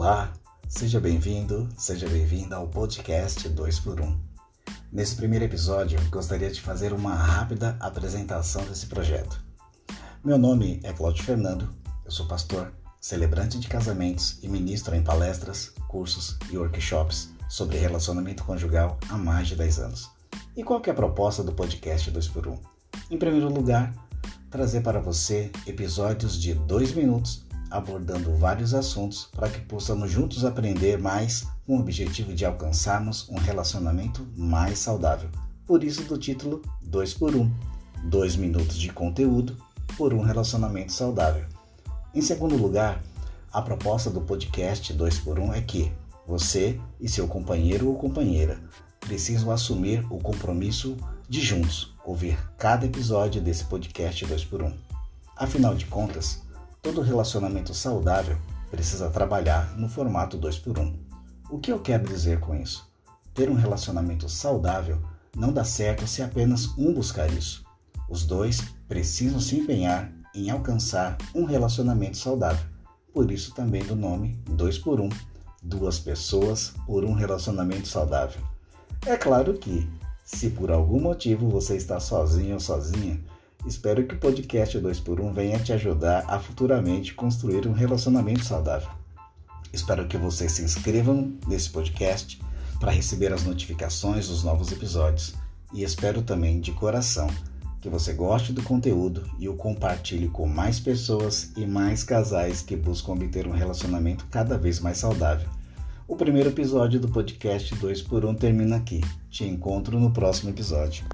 Olá, seja bem-vindo, seja bem-vinda ao podcast 2x1. Nesse primeiro episódio, gostaria de fazer uma rápida apresentação desse projeto. Meu nome é Cláudio Fernando, eu sou pastor, celebrante de casamentos e ministro em palestras, cursos e workshops sobre relacionamento conjugal há mais de 10 anos. E qual é a proposta do podcast 2x1? Em primeiro lugar, trazer para você episódios de 2 minutos abordando vários assuntos para que possamos juntos aprender mais com o objetivo de alcançarmos um relacionamento mais saudável. Por isso do título 2 por 1, 2 minutos de conteúdo por um relacionamento saudável. Em segundo lugar, a proposta do podcast 2 por 1 é que você e seu companheiro ou companheira precisam assumir o compromisso de juntos ouvir cada episódio desse podcast 2 por 1. Afinal de contas, Todo relacionamento saudável precisa trabalhar no formato 2 por 1. O que eu quero dizer com isso? Ter um relacionamento saudável não dá certo se apenas um buscar isso. Os dois precisam se empenhar em alcançar um relacionamento saudável. Por isso também do nome 2 por 1, duas pessoas por um relacionamento saudável. É claro que, se por algum motivo você está sozinho ou sozinha, Espero que o podcast 2x1 venha te ajudar a futuramente construir um relacionamento saudável. Espero que vocês se inscrevam nesse podcast para receber as notificações dos novos episódios e espero também de coração que você goste do conteúdo e o compartilhe com mais pessoas e mais casais que buscam obter um relacionamento cada vez mais saudável. O primeiro episódio do podcast 2 por 1 termina aqui. Te encontro no próximo episódio.